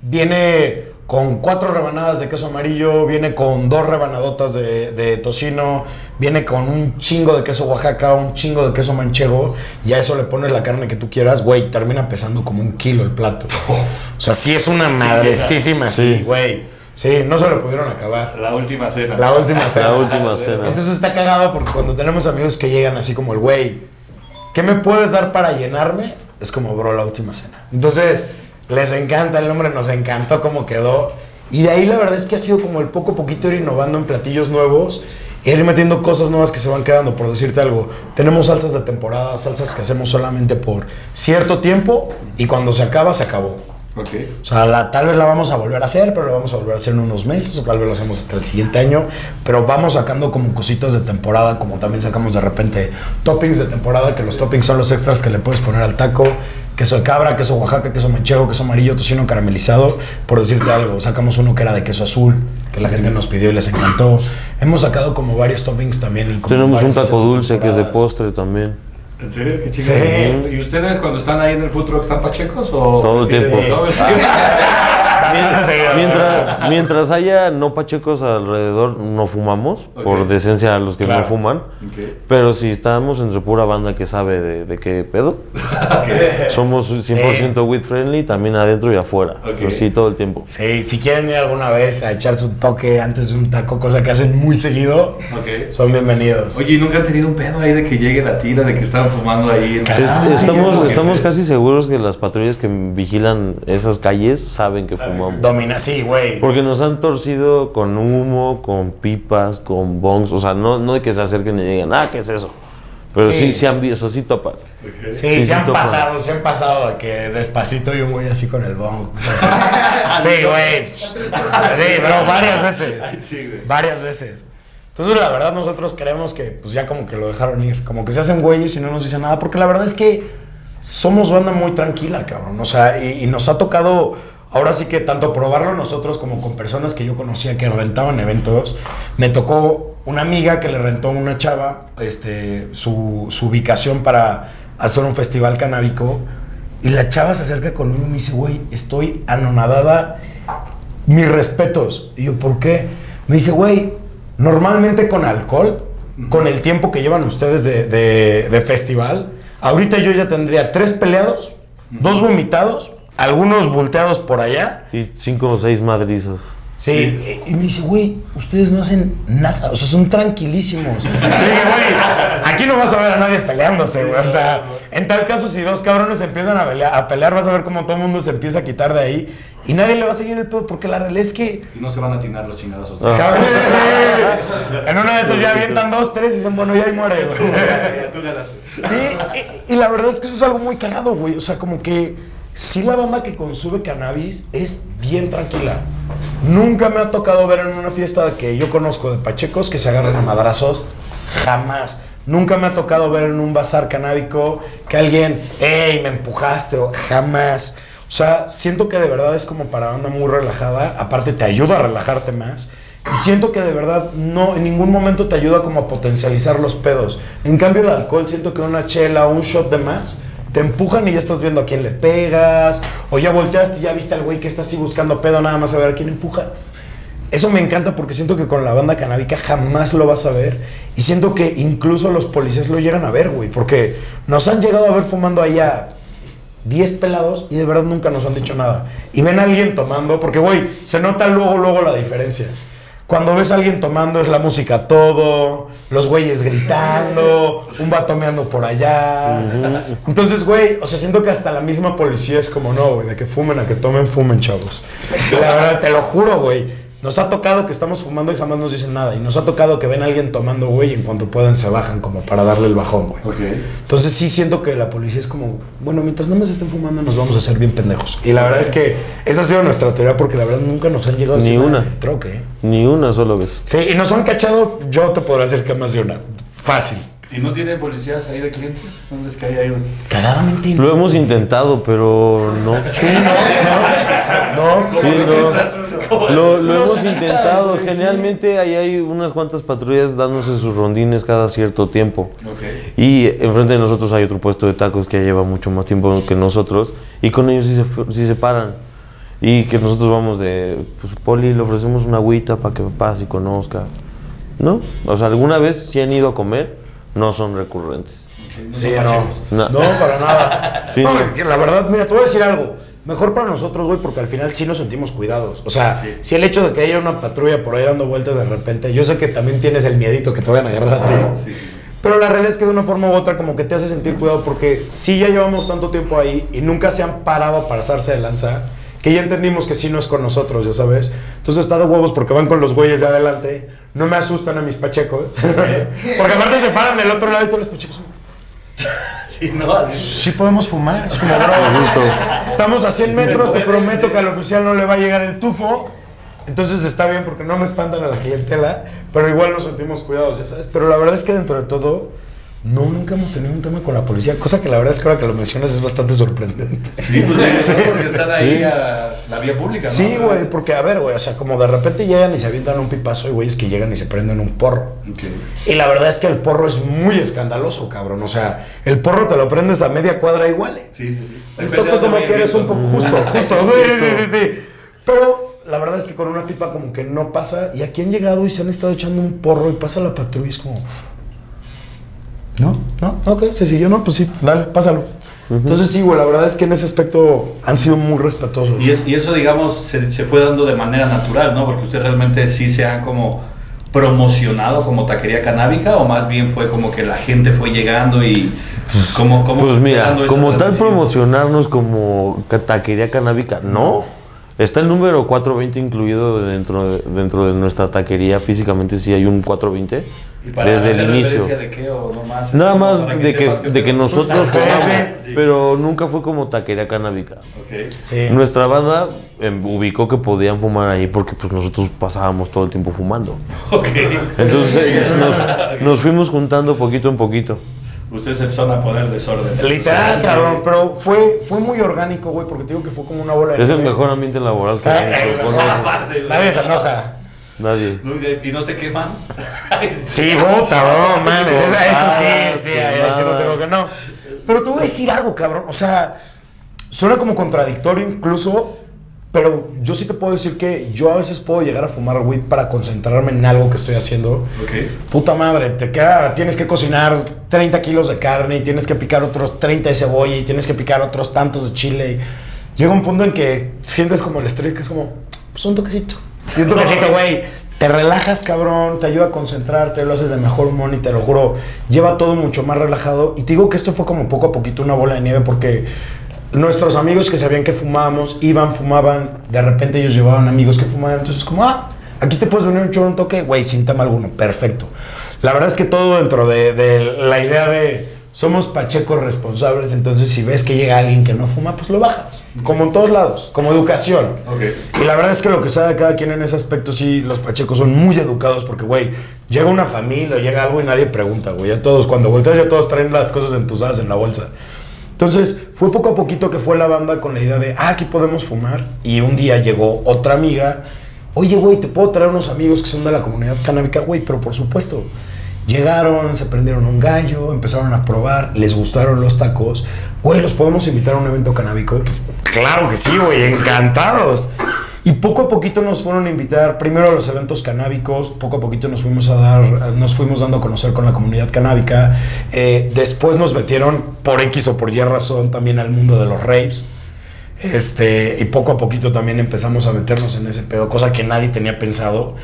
Viene con cuatro rebanadas de queso amarillo, viene con dos rebanadotas de, de tocino, viene con un chingo de queso Oaxaca, un chingo de queso manchego, y a eso le pones la carne que tú quieras, güey, termina pesando como un kilo el plato. O sea, sí es una madrecísima, sí, Sí. güey. Sí, no se lo pudieron acabar. La última cena. La última cena. La última cena. Entonces está cagado porque cuando tenemos amigos que llegan así como el güey, ¿qué me puedes dar para llenarme? Es como, bro, la última cena. Entonces, les encanta el nombre, nos encantó cómo quedó. Y de ahí la verdad es que ha sido como el poco a poquito ir innovando en platillos nuevos, e ir metiendo cosas nuevas que se van quedando, por decirte algo. Tenemos salsas de temporada, salsas que hacemos solamente por cierto tiempo y cuando se acaba, se acabó. Ok. O sea, la- tal vez la vamos a volver a hacer, pero la vamos a volver a hacer en unos meses, o tal vez lo hacemos hasta el siguiente año. Pero vamos sacando como cositas de temporada, como también sacamos de repente toppings de temporada, que los toppings son los extras que le puedes poner al taco. Queso de cabra, queso Oaxaca, queso manchego, queso amarillo, tocino caramelizado. Por decirte algo, sacamos uno que era de queso azul, que la gente nos pidió y les encantó. Hemos sacado como varios toppings también. y como Tenemos un taco dulce que es de postre también. ¿En serio? Qué Sí. ¿Y ustedes cuando están ahí en el food truck están pachecos o...? Todo el tiempo. Todo el tiempo. Mientras, mientras haya no pachecos alrededor, no fumamos, por decencia a los que Claro. no fuman. Pero si estamos entre pura banda que sabe de, de qué pedo, somos 100% weed friendly, también adentro y afuera. Sí, todo el tiempo. Sí, si quieren ir alguna vez a echarse un toque antes de un taco, cosa que hacen muy seguido, son bienvenidos. Oye, ¿y nunca han tenido un pedo ahí de que llegue la tira, de que están fumando ahí? En... Es- estamos sí, estamos sí. casi seguros que las patrullas que vigilan esas calles saben que fumamos. Domina, sí, güey. Porque nos han torcido con humo, con pipas, con bongs. O sea, no, no de que se acerquen y digan, ah, ¿qué es eso? Pero Sí. sí, sí han visto, sí topan. Sí, Sí, se sí han pasado, se han pasado de que despacito y un güey así con el bong. O sea, sí, Sí, güey. Sí, pero varias veces. Sí, güey. Varias veces. Entonces, la verdad, nosotros creemos que pues ya como que lo dejaron ir. Como que se hacen güeyes y no nos dicen nada. Porque la verdad es que somos banda muy tranquila, cabrón. O sea, y, y nos ha tocado, ahora sí que tanto probarlo nosotros como con personas que yo conocía que rentaban eventos. Me tocó una amiga que le rentó a una chava este, su, su ubicación para hacer un festival canábico. Y la chava se acerca conmigo y me dice, güey, estoy anonadada. Mis respetos. Y yo, ¿por qué? Me dice, güey, normalmente con alcohol, con el tiempo que llevan ustedes de, de- de festival, ahorita yo ya tendría tres peleados, dos vomitados, algunos volteados por allá. Y cinco o seis madrizas. Sí, y me dice, güey, ustedes no hacen nada, o sea, son tranquilísimos. Le dije, güey, aquí no vas a ver a nadie peleándose, güey. O sea, en tal caso, si dos cabrones empiezan a pelear, a pelear, vas a ver cómo todo el mundo se empieza a quitar de ahí y nadie le va a seguir el pedo, porque la realidad es que. Y no se van a atinar los chingadazos. Cabrón, en una de esas ya avientan dos, tres y dicen, bueno, ya ahí mueres. Sí, y, y la verdad es que eso es algo muy cagado, güey. O sea, como que sí la banda que consume cannabis es bien tranquila. Nunca me ha tocado ver en una fiesta que yo conozco de pachecos que se agarran a madrazos. Jamás. Nunca me ha tocado ver en un bazar canábico que alguien, hey, me empujaste o jamás. O sea, siento que de verdad es como para banda muy relajada. Aparte te ayuda a relajarte más. Y siento que de verdad no, en ningún momento te ayuda como a potencializar los pedos. En cambio el alcohol siento que una chela o un shot de más te empujan y ya estás viendo a quién le pegas. O ya volteaste y ya viste al güey que está así buscando pedo nada más a ver a quién empuja. Eso me encanta porque siento que con la banda canábica jamás lo vas a ver. Y siento que incluso los policías lo llegan a ver, güey. Porque nos han llegado a ver fumando allá 10 pelados y de verdad nunca nos han dicho nada. Y ven a alguien tomando, porque, güey, se nota luego, luego la diferencia. Cuando ves a alguien tomando es la música todo, los güeyes gritando, un vato meando por allá. Entonces, güey, o sea, siento que hasta la misma policía es como, no, güey, de que fumen a que tomen, fumen, chavos. La verdad, te lo juro, güey. Nos ha tocado que estamos fumando y jamás nos dicen nada. Y nos ha tocado que ven a alguien tomando, güey, y en cuanto pueden se bajan como para darle el bajón, güey. Ok. Entonces sí siento que la policía es como, bueno, mientras no nos estén fumando nos vamos a hacer bien pendejos. Y la verdad es que esa ha sido nuestra teoría porque la verdad nunca nos han llegado a Ni una. troque. ¿eh? Ni una sola vez. Sí, y nos han cachado, yo te podré decir que más de una. Fácil. ¿Y no tienen policías ahí de clientes? ¿Dónde es que hay ahí? Cagadamente. Lo hemos intentado, pero no. Sí, No, Sí, no. Lo, lo hemos intentado. Generalmente ahí hay unas cuantas patrullas dándose sus rondines cada cierto tiempo. Ok. Y enfrente de nosotros hay otro puesto de tacos que lleva mucho más tiempo que nosotros. Y con ellos sí se, sí se paran. Y que nosotros vamos de, pues, Poli, le ofrecemos una agüita para que pase y conozca. ¿No? O sea, alguna vez sí han ido a comer, no son recurrentes. Sí, no. No. No, para nada. Sí, no, la verdad, mira, te voy a decir algo. Mejor para nosotros, güey, porque al final sí nos sentimos cuidados. O sea, si el hecho de que haya una patrulla por ahí dando vueltas de repente, yo sé que también tienes el miedito que te vayan a agarrar a ti. Pero la realidad es que de una forma u otra como que te hace sentir cuidado porque sí ya llevamos tanto tiempo ahí y nunca se han parado a pasarse de lanza que ya entendimos que sí no es con nosotros, ya sabes. Entonces está de huevos porque van con los güeyes de adelante. No me asustan a mis pachecos. porque aparte se paran del otro lado y todos los pachecos son... Sí, no. Sí podemos fumar, es como, bro, estamos a 100 metros, te prometo que al oficial no le va a llegar el tufo, entonces está bien porque no me espantan a la clientela, pero igual nos sentimos cuidados, ya sabes. Pero la verdad es que dentro de todo, no, nunca hemos tenido un tema con la policía, cosa que la verdad es que ahora que lo mencionas es bastante sorprendente. Sí, pues porque están ahí a la vía pública, ¿no? Sí, güey, porque a ver, güey, o sea, como de repente llegan y se avientan un pipazo y güeyes que llegan y se prenden un porro. Ok. Y la verdad es que el porro es muy escandaloso, cabrón. O sea, el porro te lo prendes a media cuadra igual. ¿eh? Sí, sí, sí. El Depende toque de como que eres un poco justo, justo. Sí, sí, sí, sí. Pero la verdad es que con una pipa como que no pasa. Y aquí han llegado y se han estado echando un porro y pasa la patrulla y es como... No, no, ok, sí, sí, yo no, pues sí, dale, pásalo. Entonces sí, güey, la verdad es que en ese aspecto han sido muy respetuosos. Y, es- y eso, digamos, se, se fue dando de manera natural, ¿no? Porque ustedes realmente sí se han como promocionado como taquería canábica o más bien fue como que la gente fue llegando y como, como Pues mira, como tal promocionarnos como taquería canábica, no. Está el número 420 incluido dentro de, dentro de nuestra taquería. Físicamente sí hay un 420 ¿Y para desde el inicio. de qué o no más? Nada más de que, de que nosotros Sí, fumamos, sí. pero nunca fue como taquería canábica. Ok. Sí. Nuestra banda em, ubicó que podían fumar ahí porque pues nosotros pasábamos todo el tiempo fumando. Ok. Entonces eh, nos, nos fuimos juntando poquito en poquito. Ustedes se empezaron a poner desorden. Literal, Sí. cabrón, pero fue, fue muy orgánico, güey, porque te digo que fue como una bola de Es el mejor ambiente laboral que Ah, conoce. Aparte, güey. Nadie se enoja. Nadie. No, Y no se queman. Sí, puta, no, mames. Eso, eso sí, sí, Ah, ahí sí no nada. tengo que no. Pero te voy a decir algo, cabrón. O sea, suena como contradictorio incluso, pero yo sí te puedo decir que yo a veces puedo llegar a fumar weed para concentrarme en algo que estoy haciendo. Ok. Puta madre, te queda, tienes que cocinar 30 kilos de carne y tienes que picar otros 30 de cebolla y tienes que picar otros tantos de chile. Y llega un punto en que sientes como el estrés que es como, pues un toquecito. Y un toquecito, güey. Te relajas, cabrón, te ayuda a concentrarte, lo haces de mejor humor y te lo juro, lleva todo mucho más relajado. Y te digo que esto fue como poco a poquito una bola de nieve porque nuestros amigos que sabían que fumábamos, iban, fumaban, de repente ellos llevaban amigos que fumaban, entonces como, ah, aquí te puedes venir un chorro, un toque, güey, sin tema alguno, perfecto. La verdad es que todo dentro de, de la idea de somos pachecos responsables, entonces si ves que llega alguien que no fuma, pues lo bajas. Como en todos lados, como educación. Ok. Y la verdad es que lo que sabe cada quien en ese aspecto, sí, los pachecos son muy educados porque, güey, llega una familia o llega algo y nadie pregunta, güey. Ya todos, cuando volteas, ya todos traen las cosas entusadas en la bolsa. Entonces, fue poco a poquito que fue la banda con la idea de, ah, aquí podemos fumar. Y un día llegó otra amiga, oye, güey, te puedo traer unos amigos que son de la comunidad canábica, güey, pero por supuesto. Llegaron, se prendieron un gallo, empezaron a probar, les gustaron los tacos. Güey, ¿los podemos invitar a un evento canábico? Pues, claro que sí, güey, encantados. Y poco a poquito nos fueron a invitar primero a los eventos canábicos, poco a poquito nos fuimos a dar, nos fuimos dando a conocer con la comunidad canábica. Eh, después nos metieron por X o por Y razón también al mundo de los raves. Este, y poco a poquito también empezamos a meternos en ese pedo, cosa que nadie tenía pensado.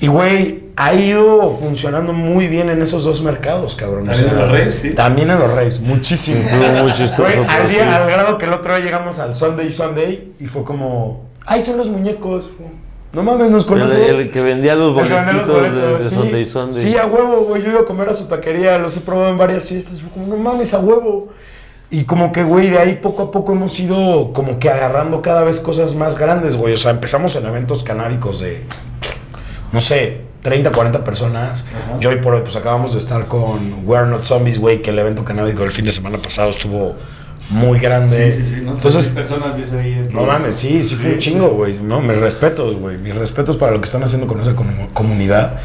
Y güey, ha ido funcionando muy bien en esos dos mercados, cabrón. O ¿También en los raves, sí? También en los raves, muchísimo. Estuvo muy chistoso, Güey, al, sí. día, al grado que el otro día llegamos al Sunday Sunday y fue como, ¡ay, son los muñecos! No mames, ¿nos conoces? el que vendía los El que vendía los boletitos de, de sí. Sunday Sunday. Sí, a huevo, güey. Yo he ido a comer a su taquería, los he probado en varias fiestas. Fue como, no mames, a huevo. Y como que, güey, de ahí poco a poco hemos ido como que agarrando cada vez cosas más grandes, güey. O sea, empezamos en eventos canábicos de, no sé, 30, 40 personas. Y hoy por hoy, pues acabamos de estar con We're Not Zombies, güey, que el evento canábico el fin de semana pasado estuvo muy grande. Sí, sí, sí. ¿no? Entonces, personas dice ahí. no mames, sí, sí fue un chingo, güey. No, mis respetos, güey. Mis respetos para lo que están haciendo con esa comu- comunidad.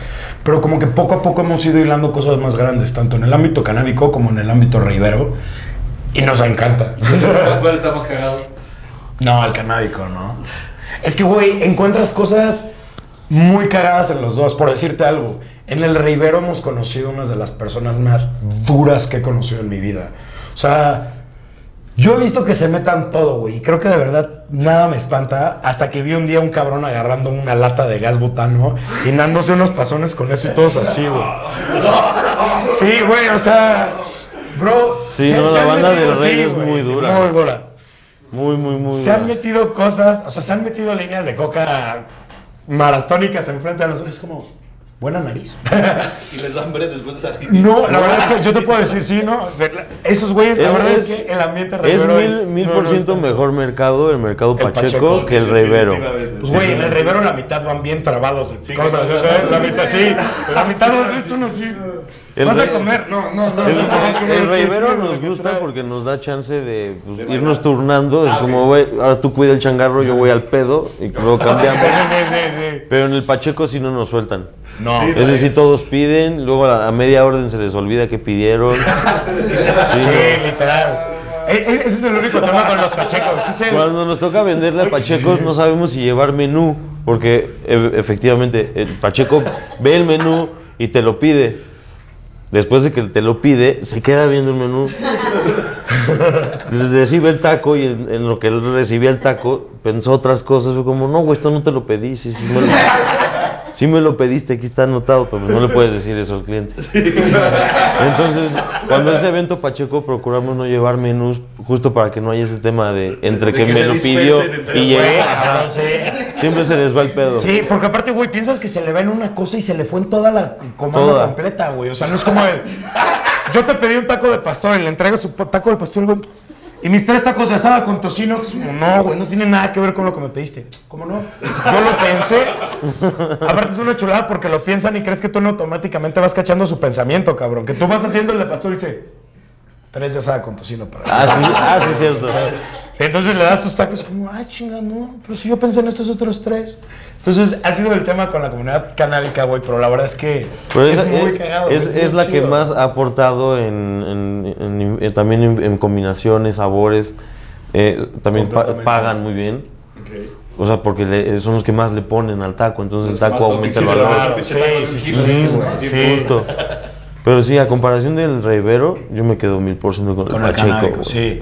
Pero como que poco a poco hemos ido hilando cosas más grandes, tanto en el ámbito canábico como en el ámbito reivero. Y nos encanta. ¿Con cuál estamos cagados? No, el canábico, ¿no? Es que, güey, encuentras cosas muy cagadas en los dos. Por decirte algo, en el Rivero hemos conocido unas de las personas más duras que he conocido en mi vida. O sea, yo he visto que se metan todo, güey. Y creo que de verdad nada me espanta. Hasta que vi un día un cabrón agarrando una lata de gas butano y dándose unos pasones con eso y todos así, güey. Sí, güey, o sea, bro. Sí, no, la han banda del Rey es güey, muy sí, dura. Muy dura. Muy, muy, muy. Se han metido cosas, o sea, se han metido líneas de coca maratónicas enfrente de nosotros. Es como, buena nariz. Y les da hambre después de salir. No, la verdad es que yo te puedo decir, sí, ¿no? Esos güeyes, la Es- verdad es, es- que el ambiente Es revero mil, mil no, por ciento mejor mercado el mercado El Pacheco, Pacheco, que el Rivero. Pues, güey, en el revero la mitad van bien trabados de cosas, o sea, la mitad sí, la mitad del resto no sí. El ¿Vas a comer? No, no, no. El, no, el Rivero sí, nos gusta porque nos da chance de pues, irnos turnando. Es como, güey, ahora tú cuida el changarro, yo voy al pedo y luego cambiamos. Sí, sí, sí, sí. Pero en el Pacheco sí no nos sueltan. No. Es decir, todos piden, luego a, a media orden se les olvida que pidieron. Sí, Sí, no. literal. E- e- Ese es el único tema con los pachecos. el- Cuando nos toca venderle a Pachecos no sabemos si llevar menú, porque e- efectivamente el Pacheco ve el menú y te lo pide. Después de que te lo pide, se queda viendo el menú. Recibe el taco y en, en lo que él recibía el taco pensó otras cosas. Fue como, no, güey, esto no te lo pedí. Sí, sí, me lo, sí me lo pediste, aquí está anotado, pero no le puedes decir eso al cliente. Entonces, cuando ese evento Pacheco procuramos no llevar menús justo para que no haya ese tema de entre De que, que me lo pidió y llegó. Siempre se les va el pedo. Sí, porque aparte, güey, piensas que se le va en una cosa y se le fue en toda la comanda Toda. completa, güey. O sea, no es como el. Yo te pedí un taco de pastor y le entrego su taco de pastor, güey. Y mis tres tacos de asada con tocino, que es como, no, güey, no tiene nada que ver con lo que me pediste. ¿Cómo no? Yo lo pensé. Aparte es una chulada porque lo piensan y crees que tú no automáticamente vas cachando su pensamiento, cabrón. Que tú vas haciendo el de pastor y dice, tres de asada con tocino para Ah, sí, ah, sí, cierto. Sí, entonces le das tus tacos como, ah, chinga, no, pero si yo pensé en estos otros tres. Entonces, ha sido el tema con la comunidad canábica, güey, pero la verdad es que Pero es, es, muy es- cagado. es- muy la que más ha aportado en, en- en- en- también en, en combinaciones, sabores. eh, también pa- pagan muy bien. O sea, porque le- son los que más le ponen al taco, entonces el Los taco aumenta el valor. Claro, sí, sí, sí, sí, güey. Sí, Justo. Pero sí, a comparación del Rivero, yo me quedo mil por ciento con el Con el Pacheco. canábico, sí.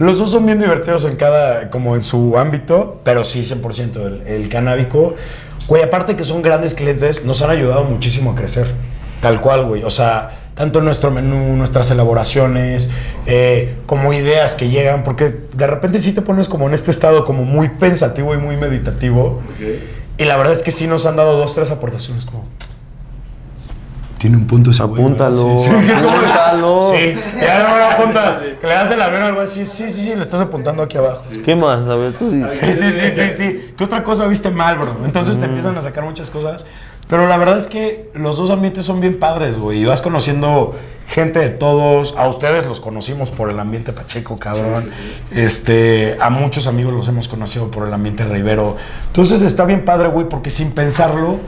Los dos son bien divertidos en cada, como en su ámbito, pero sí, 100% el, el canábico. Güey, aparte que son grandes clientes, nos han ayudado muchísimo a crecer. Tal cual, güey. O sea, tanto en nuestro menú, nuestras elaboraciones, eh, como ideas que llegan, porque de repente sí te pones como en este estado como muy pensativo y muy meditativo. Y la verdad es que sí nos han dado dos, tres aportaciones como... Tiene un punto ese güey. Apúntalo, Sí, sí. apúntalo. Sí, ya no me apunta. Que le das el avión o algo así. Sí, sí, sí, lo estás apuntando aquí abajo. ¿Qué más? A ver, tú dices. Sí, sí, sí, sí, sí. ¿Qué otra cosa viste mal, bro? Entonces te empiezan a sacar muchas cosas. Pero la verdad es que los dos ambientes son bien padres, güey. Y vas conociendo gente de todos. A ustedes los conocimos por el ambiente Pacheco, cabrón. Este, a muchos amigos los hemos conocido por el ambiente Rivero. Entonces está bien padre, güey, porque sin pensarlo,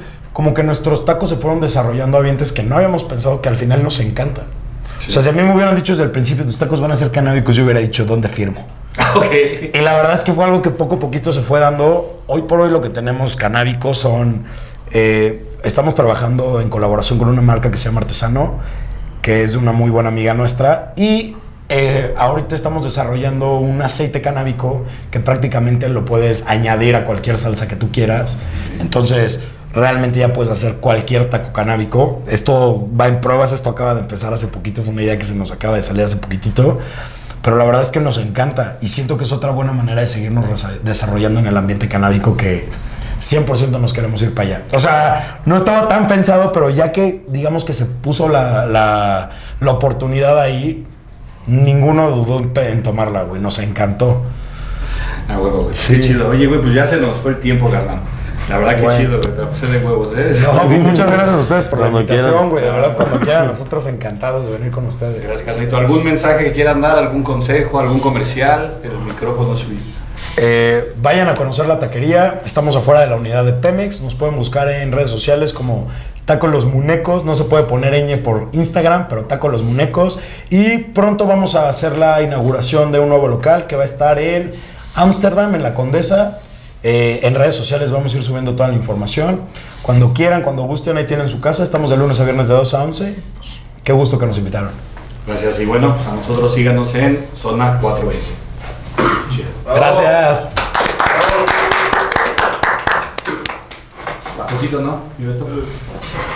como que nuestros tacos se fueron desarrollando ambientes que no habíamos pensado que al final nos encantan. O sea, si a mí me hubieran dicho desde el principio tus tacos van a ser canábicos, yo hubiera dicho, ¿dónde firmo? Ok. Y la verdad es que fue algo que poco a poquito se fue dando. Hoy por hoy lo que tenemos canábicos son... eh, estamos trabajando en colaboración con una marca que se llama Artesano, que es de una muy buena amiga nuestra. Y eh, ahorita estamos desarrollando un aceite canábico que prácticamente lo puedes añadir a cualquier salsa que tú quieras. Entonces, realmente ya puedes hacer cualquier taco canábico. Esto va en pruebas, esto acaba de empezar hace poquito, fue una idea que se nos acaba de salir hace poquitito. Pero la verdad es que nos encanta y siento que es otra buena manera de seguirnos desarrollando en el ambiente canábico que 100% nos queremos ir para allá. O sea, no estaba tan pensado, pero ya que digamos que se puso la, la, la oportunidad ahí, ninguno dudó en, en tomarla, güey. Nos encantó. Ah, huevo, güey. Sí. Qué chido. Oye, güey, pues ya se nos fue el tiempo, carnal. La verdad que Güey. chido, güey. Te la pasé de huevos, ¿eh? No, pues, muchas gracias a ustedes por la invitación, quieran. güey. De verdad, cuando quieran, nosotros encantados de venir con ustedes. Gracias, carnito. ¿Algún mensaje que quieran dar? ¿Algún consejo? ¿Algún comercial? El micrófono es suyo. Eh, vayan a conocer la taquería. Estamos afuera de la unidad de Pemex. Nos pueden buscar en redes sociales como Taco Los Munecos. No se puede poner ñ por Instagram, pero Taco Los Munecos. Y pronto vamos a hacer la inauguración de un nuevo local que va a estar en Ámsterdam, en la Condesa. Eh, en redes sociales vamos a ir subiendo toda la información. Cuando quieran, cuando gusten, ahí tienen su casa. Estamos de lunes a viernes de 2 a 11. Pues, qué gusto que nos invitaron. Gracias. Y bueno, pues a nosotros síganos en Zona 420. Chido. Gracias. Un poquito, ¿no?